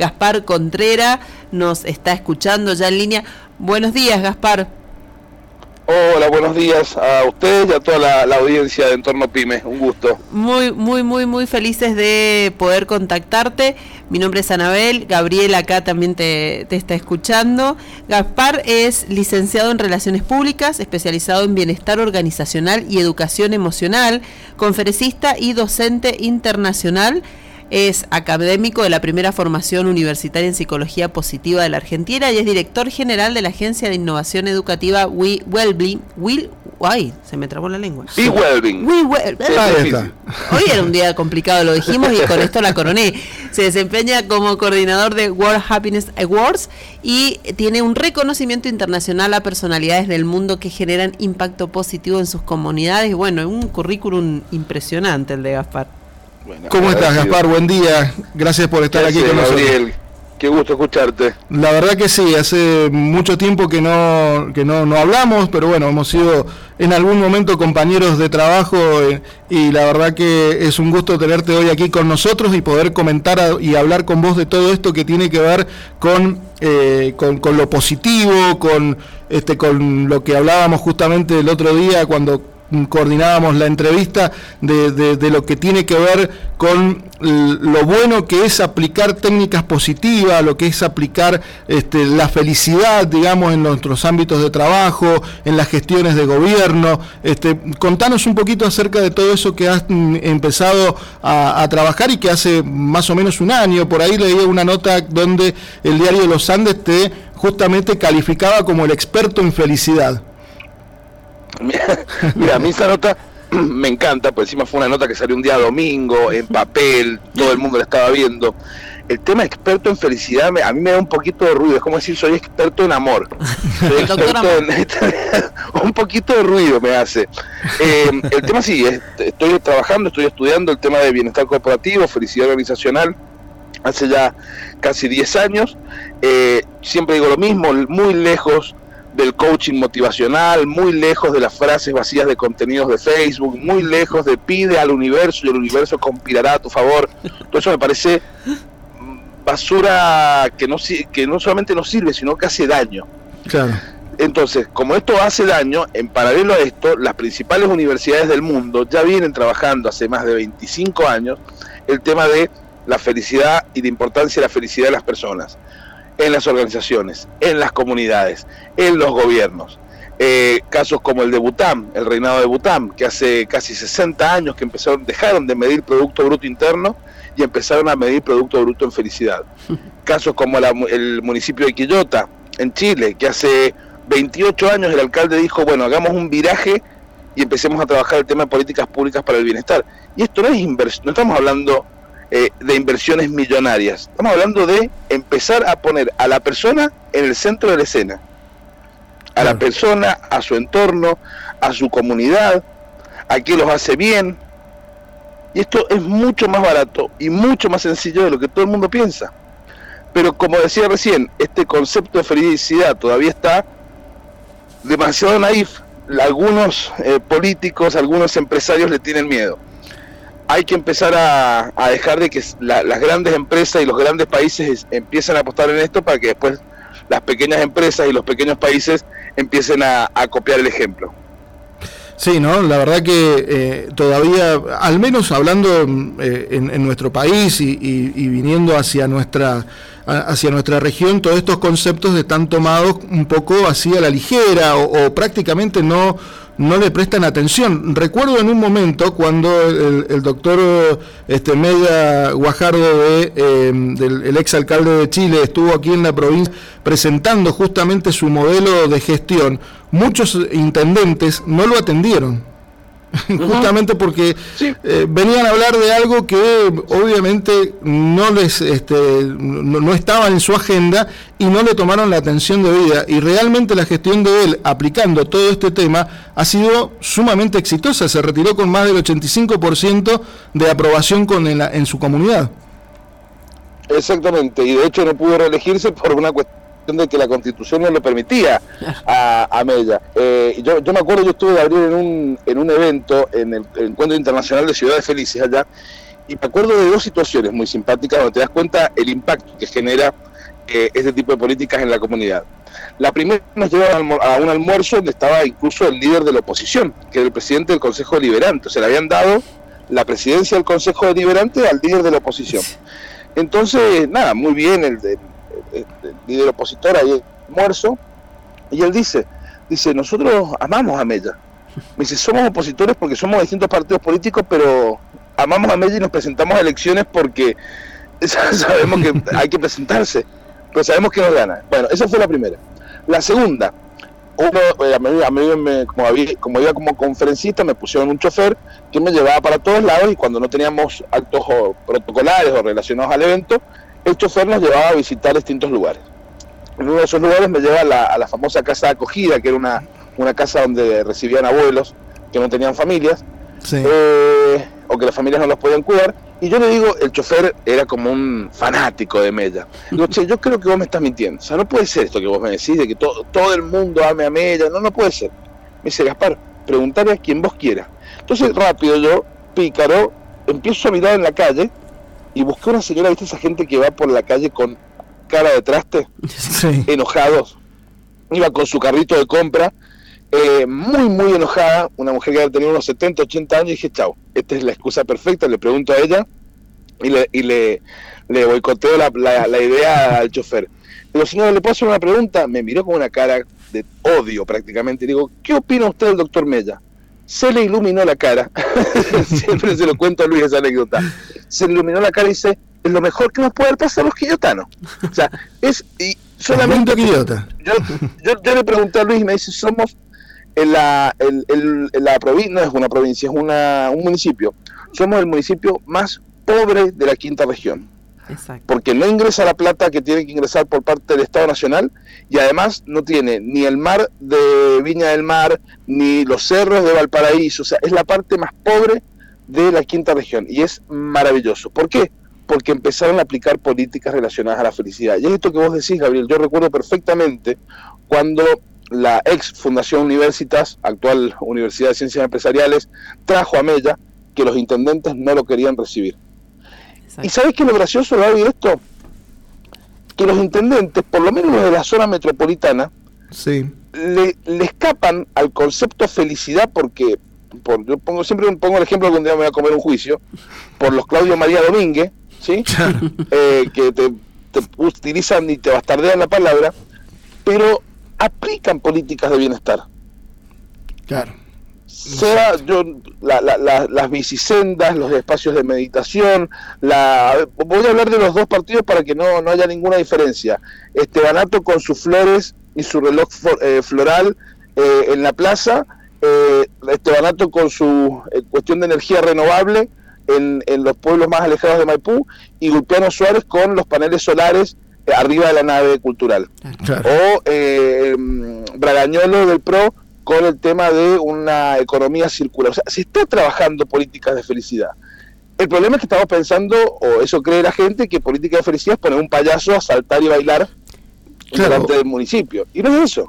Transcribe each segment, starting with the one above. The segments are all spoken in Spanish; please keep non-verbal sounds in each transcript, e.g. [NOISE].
Gaspar Contrera nos está escuchando ya en línea. Buenos días, Gaspar. Hola, buenos días a ustedes y a toda la, audiencia de Entorno Pyme. Un gusto. Muy, muy, muy, muy felices de poder contactarte. Mi nombre es Anabel, Gabriel acá también te, te está escuchando. Gaspar es licenciado en Relaciones Públicas, especializado en Bienestar Organizacional y Educación Emocional, conferencista y docente internacional es académico de la primera formación universitaria en psicología positiva de la Argentina y es director general de la Agencia de Innovación Educativa We Wellbeing. Will, ay, se me trabó la lengua. We Wellbeing. Hoy era un día complicado, lo dijimos y con esto la coroné. Se desempeña como coordinador de World Happiness Awards y tiene un reconocimiento internacional a personalidades del mundo que generan impacto positivo en sus comunidades. Bueno, un currículum impresionante el de Gaspar. ¿Cómo estás, Gaspar? Buen día. Gracias por estar aquí con nosotros. Gabriel. Qué gusto escucharte. La verdad que sí, hace mucho tiempo que no que no, no hablamos, pero bueno, hemos sido en algún momento compañeros de trabajo eh, y la verdad que es un gusto tenerte hoy aquí con nosotros y poder comentar y hablar con vos de todo esto que tiene que ver con, eh, con, con, lo positivo, con, este, con lo que hablábamos justamente el otro día cuando coordinábamos la entrevista de, de, lo que tiene que ver con lo bueno que es aplicar técnicas positivas, lo que es aplicar este, la felicidad, digamos, en nuestros ámbitos de trabajo, en las gestiones de gobierno. Este, contanos un poquito acerca de todo eso que has mm, empezado a, trabajar y que hace más o menos un año, por ahí leí una nota donde el diario los Andes te justamente calificaba como el experto en felicidad. Mira, a mí esa nota me encanta, pues encima fue una nota que salió un día domingo, en papel, todo el mundo la estaba viendo. El tema experto en felicidad a mí me da un poquito de ruido, es como decir soy experto en amor. [LAUGHS] [LAUGHS] un poquito de ruido me hace. Eh, el tema sí, estoy trabajando, estoy estudiando el tema de bienestar corporativo, felicidad organizacional, hace ya casi 10 años. Eh, siempre digo lo mismo, muy lejos del coaching motivacional, muy lejos de las frases vacías de contenidos de Facebook, muy lejos de pide al universo y el universo conspirará a tu favor. Todo eso me parece basura que no, que no solamente no sirve, sino que hace daño. Entonces, como esto hace daño, en paralelo a esto, las principales universidades del mundo ya vienen trabajando hace más de 25 años el tema de la felicidad y la importancia de la felicidad de las personas en las organizaciones, en las comunidades, en los gobiernos. Eh, casos como el de Bután, el reinado de Bután, que hace casi 60 años que empezaron, dejaron de medir Producto Bruto Interno y empezaron a medir Producto Bruto en felicidad. [LAUGHS] Casos como el municipio de Quillota, en Chile, que hace 28 años el alcalde dijo, bueno, hagamos un viraje y empecemos a trabajar el tema de políticas públicas para el bienestar. Y esto no es inversión, no estamos hablando eh, de inversiones millonarias. Estamos hablando de empezar a poner a la persona en el centro de la escena. A la persona, a su entorno, a su comunidad, a quien los hace bien. Y esto es mucho más barato y mucho más sencillo de lo que todo el mundo piensa. Pero como decía recién, este concepto de felicidad todavía está demasiado naif. Algunos eh, políticos, algunos empresarios le tienen miedo hay que empezar a, dejar de que las grandes empresas y los grandes países empiecen a apostar en esto para que después las pequeñas empresas y los pequeños países empiecen a, copiar el ejemplo. Sí, ¿no? La verdad que eh, todavía, al menos hablando eh, en, nuestro país y, viniendo hacia nuestra hacia nuestra región, todos estos conceptos están tomados un poco así a la ligera o prácticamente no no le prestan atención. Recuerdo en un momento cuando el, doctor este, Media Guajardo, de, eh, del el exalcalde de Chile, estuvo aquí en la provincia presentando justamente su modelo de gestión, muchos intendentes no lo atendieron. Justamente porque eh, venían a hablar de algo que obviamente no les este, no, estaba en su agenda y no le tomaron la atención debida y realmente la gestión de él aplicando todo este tema ha sido sumamente exitosa, se retiró con más del 85% de aprobación con en su comunidad. Exactamente, y de hecho no pudo reelegirse por una cuestión de que la constitución no lo permitía a, a Mella. Eh, yo, yo me acuerdo, yo estuve de abrir en un, en un evento, en el, Encuentro Internacional de Ciudades Felices allá, Y me acuerdo de dos situaciones muy simpáticas donde te das cuenta el impacto que genera eh, este tipo de políticas en la comunidad. La primera nos lleva a un almuerzo donde estaba incluso el líder de la oposición, que era el presidente del Consejo Deliberante. O sea, le habían dado la presidencia del Consejo Deliberante al líder de la oposición. Entonces, nada, muy bien el, líder opositor ahí el almuerzo. Y él dice, dice, nosotros amamos a Mella. Me dice, somos opositores porque somos distintos partidos políticos, pero amamos a Mella y nos presentamos a elecciones porque [LAUGHS] sabemos que hay que presentarse pero sabemos que nos gana. Bueno, esa fue la primera. La segunda, uno, eh, a mí, como, había, como iba como conferencista, me pusieron un chofer que me llevaba para todos lados y cuando no teníamos actos protocolares o relacionados al evento, el chofer nos llevaba a visitar distintos lugares. En uno de esos lugares me lleva a la, a la famosa casa de acogida, que era una, una casa donde recibían abuelos que no tenían familias, eh, o que las familias no los podían cuidar y yo le digo, el chofer era como un fanático de Mella. Digo, che, yo creo que vos me estás mintiendo. O sea, no puede ser esto que vos me decís, de que todo, todo el mundo ame a Mella. No, no puede ser. Me dice, Gaspar, preguntarle a quien vos quieras. Entonces, rápido yo, pícaro, empiezo a mirar en la calle y busqué una señora, ¿viste esa gente que va por la calle con cara de traste? [LAUGHS] Enojados. Iba con su carrito de compra eh, muy, muy enojada, una mujer que había tenido unos 70, 80 años, y dije, chao, esta es la excusa perfecta, le pregunto a ella y le, y le, le boicoteo la, la, idea al chofer. Digo, señora, ¿le puedo hacer una pregunta? Me miró con una cara de odio prácticamente. Digo, ¿qué opina usted del doctor Mella? Se le iluminó la cara. [LAUGHS] Siempre se lo cuento a Luis esa anécdota. Se le iluminó la cara y dice, es lo mejor que nos puede pasar a los quillotanos. O sea, es... Y solamente... Yo, yo, yo le pregunté a Luis y me dice, somos en la, la provincia, no es una provincia, es una, un municipio. Somos el municipio más pobre de la quinta región. Porque no ingresa la plata que tiene que ingresar por parte del Estado Nacional y además no tiene ni el mar de Viña del Mar, ni los cerros de Valparaíso. O sea, es la parte más pobre de la quinta región y es maravilloso. ¿Por qué? Porque empezaron a aplicar políticas relacionadas a la felicidad. Y es esto que vos decís, Gabriel. Yo recuerdo perfectamente cuando la ex Fundación Universitas, actual Universidad de Ciencias Empresariales, trajo a Mella que los intendentes no lo querían recibir. ¿Y sabes qué es lo gracioso, de esto? Que los intendentes, por lo menos los de la zona metropolitana, sí. le, escapan al concepto felicidad porque, por, yo pongo siempre pongo el ejemplo que un día me voy a comer un juicio, por los Claudio María Domínguez, ¿sí? [LAUGHS] Eh, que te, te utilizan y te bastardean la palabra, pero aplican políticas de bienestar. Claro. Sea yo, las bicisendas, los espacios de meditación, la, voy a hablar de los dos partidos para que no, no haya ninguna diferencia. Estebanato con sus flores y su reloj eh, floral eh, en la plaza, eh, Estebanato con su eh, cuestión de energía renovable en, en, los pueblos más alejados de Maipú y Gulpiano Suárez con los paneles solares arriba de la nave cultural. O eh, Bragañolo del PRO con el tema de una economía circular. O sea, se está trabajando políticas de felicidad. El problema es que estamos pensando, o eso cree la gente, que política de felicidad es poner un payaso a saltar y bailar delante del municipio. Y no es eso.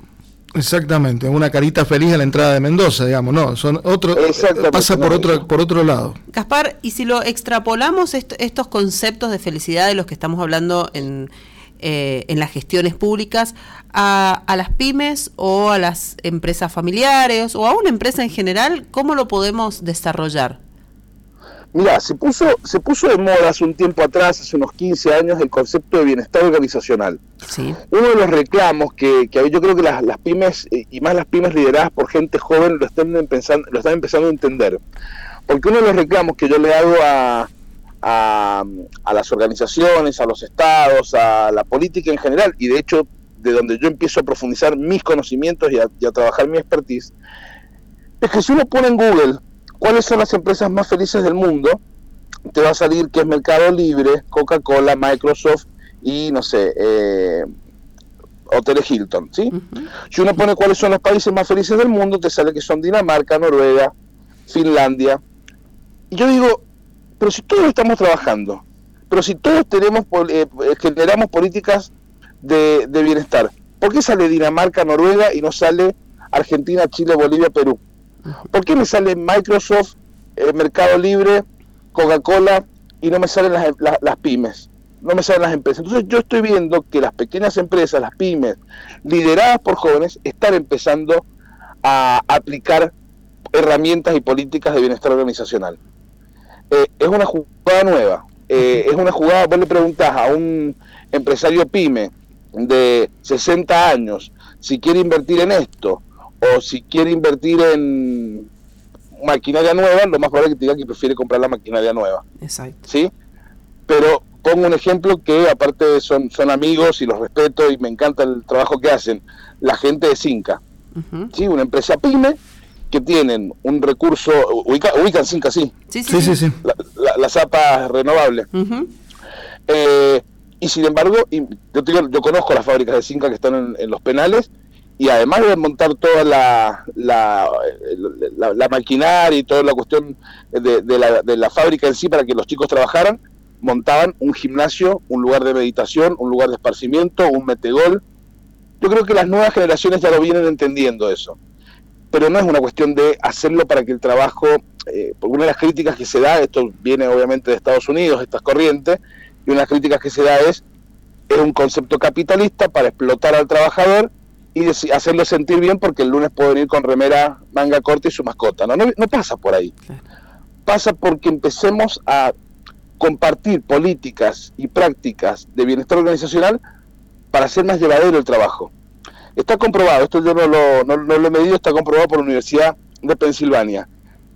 Exactamente, una carita feliz a la entrada de Mendoza, digamos, no, son otro pasa por otro por otro lado. Gaspar, y si lo extrapolamos estos conceptos de felicidad de los que estamos hablando en eh, en las gestiones públicas a, las pymes o a las empresas familiares o a una empresa en general? ¿Cómo lo podemos desarrollar? Mira, se puso, se puso de moda hace un tiempo atrás, hace unos 15 años, el concepto de bienestar organizacional. Sí. Uno de los reclamos que, que yo creo que las, las, pymes, y más las pymes lideradas por gente joven, lo están, empezando, lo están empezando a entender. Porque uno de los reclamos que yo le hago a, a, las organizaciones, a los estados, a la política en general, y de hecho de donde yo empiezo a profundizar mis conocimientos y a, trabajar mi expertise, es que si uno pone en Google cuáles son las empresas más felices del mundo, te va a salir que es Mercado Libre, Coca-Cola, Microsoft y no sé, eh, Hoteles Hilton, ¿sí? Si uno pone cuáles son los países más felices del mundo, te sale que son Dinamarca, Noruega, Finlandia. Y yo digo, pero si todos estamos trabajando, pero si todos tenemos eh, eh, generamos políticas de, bienestar, ¿por qué sale Dinamarca, Noruega y no sale Argentina, Chile, Bolivia, Perú? ¿Por qué me sale Microsoft, eh, Mercado Libre, Coca-Cola y no me salen las, pymes, no me salen las empresas. Entonces yo estoy viendo que las pequeñas empresas, las pymes, lideradas por jóvenes, están empezando a aplicar herramientas y políticas de bienestar organizacional. Eh, es una jugada nueva, eh, es una jugada, vos le preguntás a un empresario pyme de 60 años si quiere invertir en esto o si quiere invertir en maquinaria nueva, lo más probable es que te diga que prefiere comprar la maquinaria nueva. Exacto. ¿Sí? Pero pongo un ejemplo que aparte son, son amigos y los respeto y me encanta el trabajo que hacen, la gente de Cinca. ¿sí? Una empresa pyme que tienen un recurso, ubica, ubican Cinca, sí. Sí, sí, sí. La, la, zapa renovable. Eh, y sin embargo, yo, yo conozco las fábricas de Cinca que están en los penales y además de montar toda la, la, la, maquinaria y toda la cuestión de, la, de la fábrica en sí para que los chicos trabajaran, montaban un gimnasio, un lugar de meditación, un lugar de esparcimiento, un metegol. Yo creo que las nuevas generaciones ya lo vienen entendiendo eso. Pero no es una cuestión de hacerlo para que el trabajo, eh, porque una de las críticas que se da, esto viene obviamente de Estados Unidos, estas corrientes, y una de las críticas que se da es, es un concepto capitalista para explotar al trabajador y hacerlo sentir bien porque el lunes puede venir con remera manga corta y su mascota. No, no, pasa por ahí. Pasa porque empecemos a compartir políticas y prácticas de bienestar organizacional para hacer más llevadero el trabajo. Está comprobado, esto yo no lo, no, lo he medido, está comprobado por la Universidad de Pensilvania.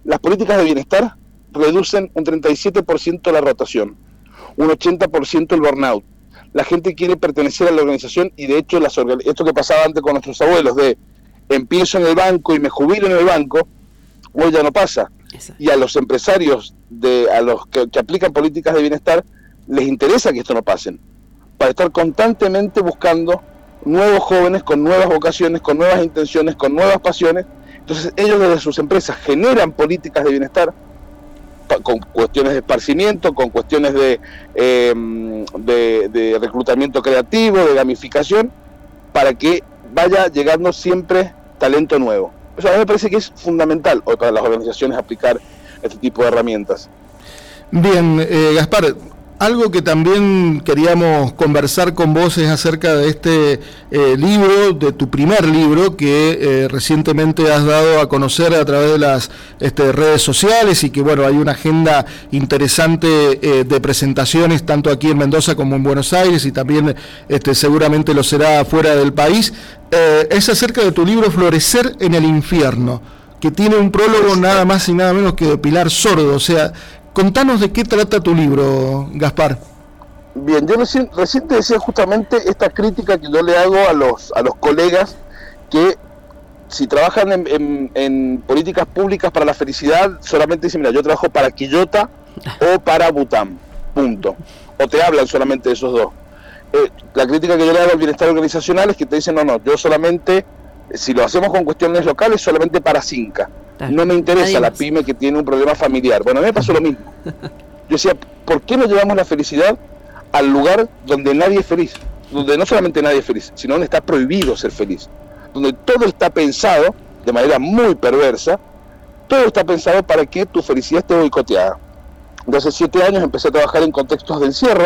Las políticas de bienestar reducen un 37% la rotación, un 80% el burnout, la gente quiere pertenecer a la organización y de hecho las esto que pasaba antes con nuestros abuelos de empiezo en el banco y me jubilo en el banco, hoy ya no pasa. Y a los empresarios, de, a los que, aplican políticas de bienestar, les interesa que esto no pasen, para estar constantemente buscando nuevos jóvenes con nuevas vocaciones, con nuevas intenciones, con nuevas pasiones. Entonces ellos desde sus empresas generan políticas de bienestar con cuestiones de esparcimiento, con cuestiones em, de, de, reclutamiento creativo, de gamificación, para que vaya llegando siempre talento nuevo. Eso a mí me parece que es fundamental hoy para las organizaciones aplicar este tipo de herramientas. Bien, eh, Gaspar, algo que también queríamos conversar con vos es acerca de este eh, libro, de tu primer libro que eh, recientemente has dado a conocer a través de las este, redes sociales y que bueno, hay una agenda interesante eh, de presentaciones tanto aquí en Mendoza como en Buenos Aires y también este, seguramente lo será fuera del país. es acerca de tu libro Florecer en el infierno que tiene un prólogo nada más y nada menos que de Pilar Sordo, o sea, Contanos de qué trata tu libro, Gaspar. Bien, yo recién, te decía justamente esta crítica que yo le hago a los, a los colegas que si trabajan en, políticas públicas para la felicidad, solamente dicen, mira, yo trabajo para Quillota o para Bután, punto. O te hablan solamente de esos dos. Eh, la crítica que yo le hago al bienestar organizacional es que te dicen, no, no, yo solamente, si lo hacemos con cuestiones locales, solamente para Cinca. No me interesa la pyme que tiene un problema familiar. Bueno, a mí me pasó lo mismo. [LAUGHS] Yo decía, ¿por qué no llevamos la felicidad al lugar donde nadie es feliz? Donde no solamente nadie es feliz, sino donde está prohibido ser feliz. Donde todo está pensado de manera muy perversa, todo está pensado para que tu felicidad esté boicoteada. De hace siete años empecé a trabajar en contextos de encierro,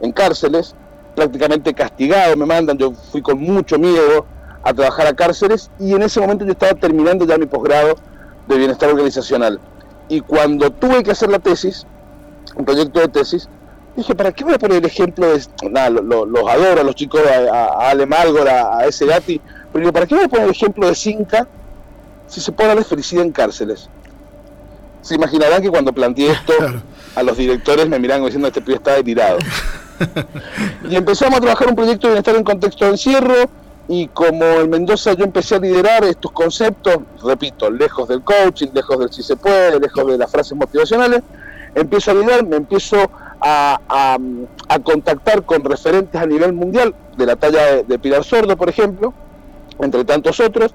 en cárceles, prácticamente castigado, me mandan, yo fui con mucho miedo a trabajar a cárceles y en ese momento yo estaba terminando ya mi posgrado de bienestar organizacional. Y cuando tuve que hacer la tesis, un proyecto de tesis, dije, ¿para qué voy a poner el ejemplo de... Nada, los adoro a los chicos, a, Ale a, ese Gatti, pero digo, ¿para qué voy a poner el ejemplo de Cinca si se puede darle felicidad en cárceles? Se imaginarán que cuando planteé esto, [LAUGHS] a los directores me miran diciendo, este pibe está tirado. [LAUGHS] y empezamos a trabajar un proyecto de bienestar en contexto de encierro, y como en Mendoza yo empecé a liderar estos conceptos, repito, lejos del coaching, lejos del si se puede, lejos de las frases motivacionales, empiezo a liderar, me empiezo a, contactar con referentes a nivel mundial, de la talla de, Pilar Sordo, por ejemplo, entre tantos otros,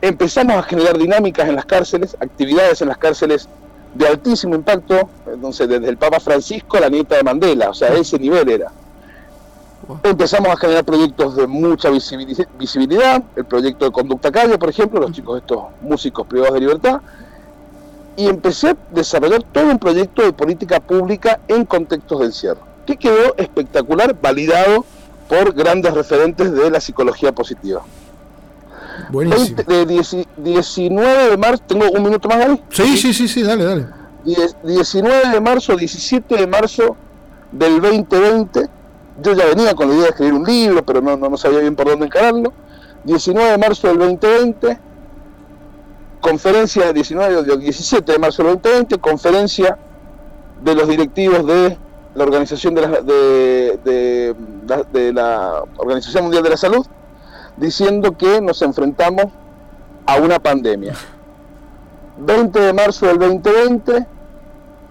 empezamos a generar dinámicas en las cárceles, actividades en las cárceles de altísimo impacto, entonces desde el Papa Francisco a la nieta de Mandela, o sea, ese nivel era. Empezamos a generar proyectos de mucha visibilidad, el proyecto de Conducta Calle, por ejemplo, los chicos estos músicos privados de libertad, y empecé a desarrollar todo un proyecto de política pública en contextos de encierro, que quedó espectacular, validado por grandes referentes de la psicología positiva. Buenísimo. 19 de marzo, ¿tengo un minuto más ahí? Sí, sí, sí, sí, dale, dale. 19 de marzo, 17 de marzo del 2020, yo ya venía con la idea de escribir un libro, pero no, no sabía bien por dónde encararlo. 19 de marzo del 2020, conferencia 19 17 de marzo del 2020, conferencia de los directivos de la organización de la, Organización Mundial de la Salud, diciendo que nos enfrentamos a una pandemia. 20 de marzo del 2020,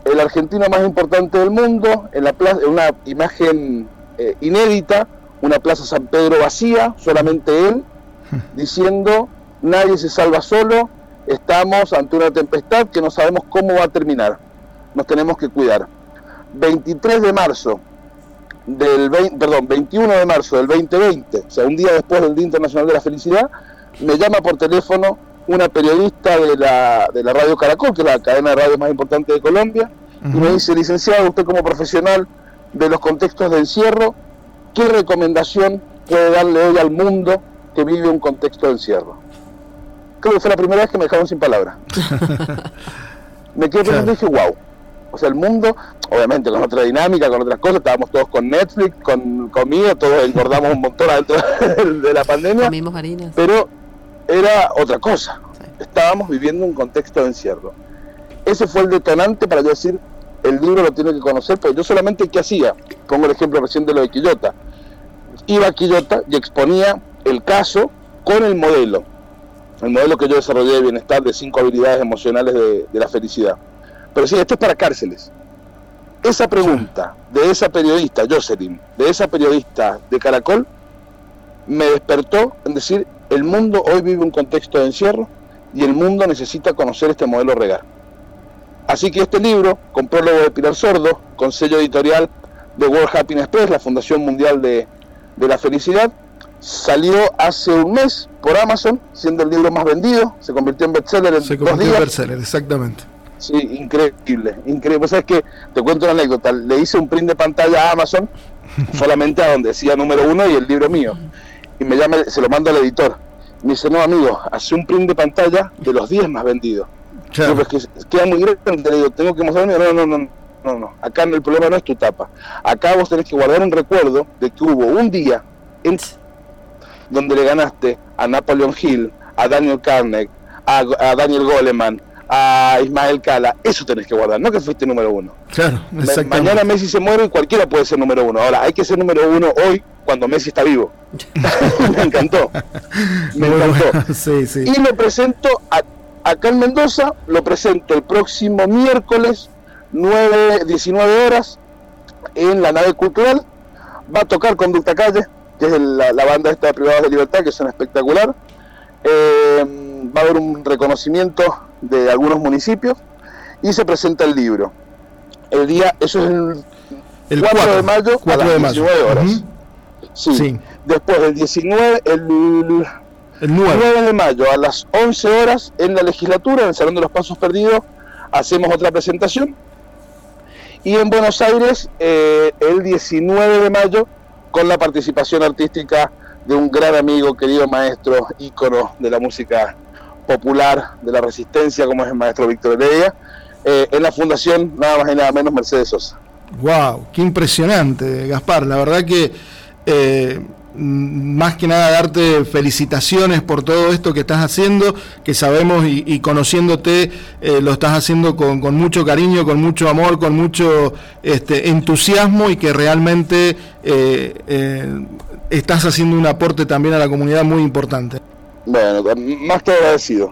el argentino más importante del mundo, en, la plaza, en una imagen eh, inédita, una plaza San Pedro vacía, solamente él, [LAUGHS] diciendo, nadie se salva solo, estamos ante una tempestad que no sabemos cómo va a terminar, nos tenemos que cuidar. 23 de marzo del 20, perdón, 21 de marzo del 2020, o sea, un día después del Día Internacional de la Felicidad, me llama por teléfono una periodista de la, de la Radio Caracol, que es la cadena de radio más importante de Colombia, y me dice, licenciado, usted como profesional de los contextos de encierro, ¿qué recomendación puede darle hoy al mundo que vive un contexto de encierro? Creo que fue la primera vez que me dejaron sin palabras. [LAUGHS] me quedé pensando y dije, wow. O sea, el mundo, obviamente con otra dinámica, con otras cosas, estábamos todos con Netflix, con comida, todos engordamos un montón adentro de la pandemia. Pero era otra cosa. Estábamos viviendo un contexto de encierro. Ese fue el detonante para yo decir, el libro lo tiene que conocer, porque yo solamente qué hacía, pongo el ejemplo recién de lo de Quillota, iba a Quillota y exponía el caso con el modelo, el modelo que yo desarrollé de bienestar de cinco habilidades emocionales de, la felicidad. Pero sí, esto es para cárceles. Esa pregunta de esa periodista, Jocelyn, de esa periodista de Caracol, me despertó en decir, el mundo hoy vive un contexto de encierro y el mundo necesita conocer este modelo regal. Así que este libro, con prólogo de Pilar Sordo, con sello editorial de World Happiness Press, la Fundación Mundial de, la Felicidad, salió hace un mes por Amazon, siendo el libro más vendido, se convirtió en bestseller en se convirtió en bestseller, exactamente. Sí, increíble, increíble. ¿Sabes que Te cuento una anécdota. Le hice un print de pantalla a Amazon, [LAUGHS] solamente a donde decía número uno y el libro mío. Y me llama, se lo mando al editor. Me dice, no, amigo, hace un print de pantalla de los 10 más vendidos. Claro. que queda muy grande, le digo, tengo que mostrarme, no, no, no, no, no, acá el problema no es tu tapa, acá vos tenés que guardar un recuerdo de que hubo un día en, donde le ganaste a Napoleon Hill, a Daniel Carnegie, a, Daniel Goleman, a Ismael Cala, eso tenés que guardar, no que fuiste número uno. Claro, Mañana Messi se muere y cualquiera puede ser número uno. Ahora, hay que ser número uno hoy cuando Messi está vivo. [LAUGHS] [LAUGHS] me encantó. Me encantó. sí, sí. Y lo presento a acá en Mendoza, lo presento el próximo miércoles, 9, 19 horas, en la nave cultural. Va a tocar Conducta Calle, que es la, banda esta de Privados de Libertad, que es una espectacular. Eh, va a haber un reconocimiento de algunos municipios y se presenta el libro. El día, eso es el, 4, de mayo a las 19 horas. sí. Después del 19, el el 9. de mayo a las 11 horas en la legislatura, en el Salón de los Pasos Perdidos, hacemos otra presentación. Y en Buenos Aires, eh, el 19 de mayo, con la participación artística de un gran amigo, querido maestro, ícono de la música popular, de la resistencia, como es el maestro Víctor Heredia, eh, en la fundación nada más y nada menos Mercedes Sosa. ¡Wow! ¡Qué impresionante, Gaspar! La verdad que eh, más que nada darte felicitaciones por todo esto que estás haciendo, que sabemos y, conociéndote eh, lo estás haciendo con, mucho cariño, con mucho amor, con mucho este, entusiasmo y que realmente eh, eh, estás haciendo un aporte también a la comunidad muy importante. Bueno, más que agradecido.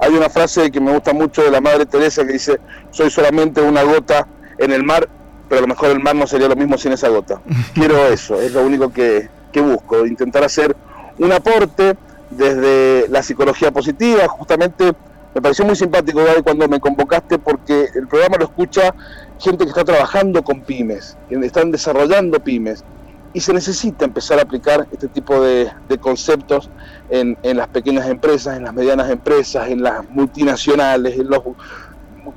hay una frase que me gusta mucho de la Madre Teresa que dice, soy solamente una gota en el mar pero a lo mejor el mar no sería lo mismo sin esa gota. [LAUGHS] Quiero eso, es lo único que, busco, intentar hacer un aporte desde la psicología positiva, justamente me pareció muy simpático cuando me convocaste porque el programa lo escucha gente que está trabajando con pymes, que están desarrollando pymes. y se necesita empezar a aplicar este tipo de, conceptos en, las pequeñas empresas, en las medianas empresas, en las multinacionales, en los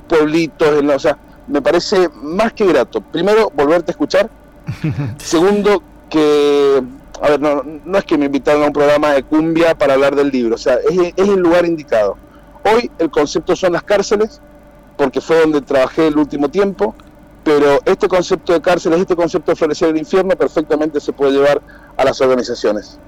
pueblitos, en o sea, me parece más que grato. Primero, volverte a escuchar. [LAUGHS] Segundo, que, a ver, no, no, es que me invitaron a un programa de cumbia para hablar del libro, o sea, es, es el lugar indicado. Hoy el concepto son las cárceles, porque fue donde trabajé el último tiempo, pero este concepto de cárceles, este concepto de florecer el infierno perfectamente se puede llevar a las organizaciones.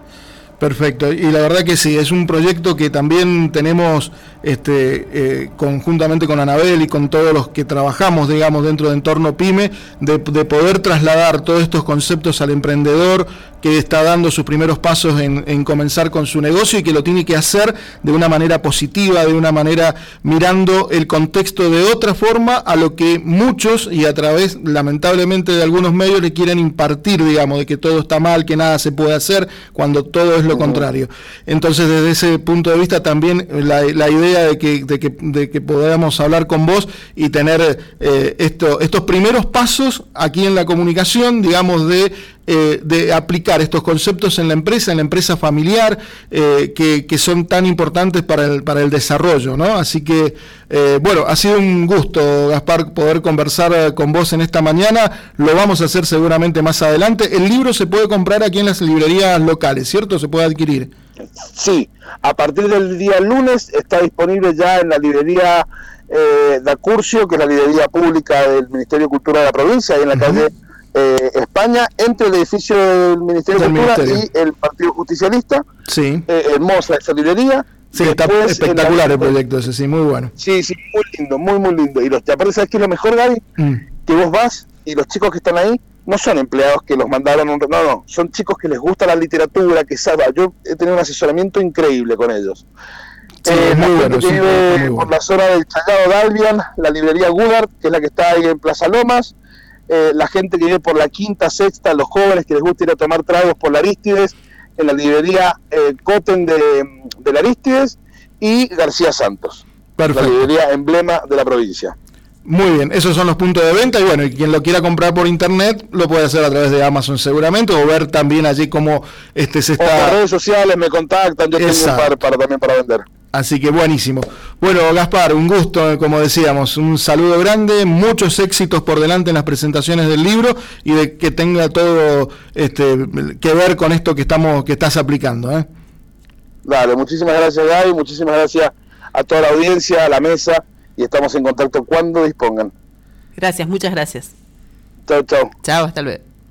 Perfecto, y la verdad que sí, es un proyecto que también tenemos este, eh, conjuntamente con Anabel y con todos los que trabajamos, digamos, dentro de entorno PYME, de, de, poder trasladar todos estos conceptos al emprendedor que está dando sus primeros pasos en, en, comenzar con su negocio y que lo tiene que hacer de una manera positiva, de una manera mirando el contexto de otra forma a lo que muchos y a través, lamentablemente, de algunos medios le quieren impartir, digamos, de que todo está mal, que nada se puede hacer, cuando todo es lo contrario. Entonces, desde ese punto de vista, también la, la idea de que, de, que, de que podamos hablar con vos y tener eh, esto, estos primeros pasos aquí en la comunicación, digamos, de eh, de aplicar estos conceptos en la empresa, en la empresa familiar, eh, que, son tan importantes para el, para el desarrollo, ¿no? Así que, eh, bueno, ha sido un gusto, Gaspar, poder conversar con vos en esta mañana. Lo vamos a hacer seguramente más adelante. El libro se puede comprar aquí en las librerías locales, ¿cierto? Se puede adquirir. Sí, a partir del día lunes está disponible ya en la librería eh, Curcio, que es la librería pública del Ministerio de Cultura de la provincia, ahí en la calle eh, España, entre el edificio del Ministerio de Cultura y el Partido Justicialista. Sí. Eh, hermosa esa librería. Sí, está espectacular el proyecto ese, sí, muy bueno. Sí, sí, muy lindo, muy, muy lindo. Y los, aparte, ¿sabes qué es lo mejor, Gaby? Mm. Que vos vas y los chicos que están ahí no son empleados que los mandaron un... No, no, son chicos que les gusta la literatura, que saben... Yo he tenido un asesoramiento increíble con ellos. Sí, eh, muy bueno, que vive por la zona del Chagado de Albion, la librería Goodart, que es la que está ahí en Plaza Lomas, eh, la gente que vive por la quinta, sexta, los jóvenes que les gusta ir a tomar tragos por la Aristides, en la librería eh, Coten de, de la Aristides y García Santos, la librería emblema de la provincia. Muy bien, esos son los puntos de venta y bueno, y quien lo quiera comprar por internet lo puede hacer a través de Amazon seguramente o ver también allí cómo este se está... O las redes sociales me contactan, yo tengo un par para, también para vender. Así que buenísimo. Bueno, Gaspar, un gusto, como decíamos, un saludo grande, muchos éxitos por delante en las presentaciones del libro y de que tenga todo este, que ver con esto que estamos, que estás aplicando. ¿eh? Dale, muchísimas gracias Gaby, muchísimas gracias a toda la audiencia, a la mesa y estamos en contacto cuando dispongan. Gracias, muchas gracias. Chao, chao. Chao, hasta luego.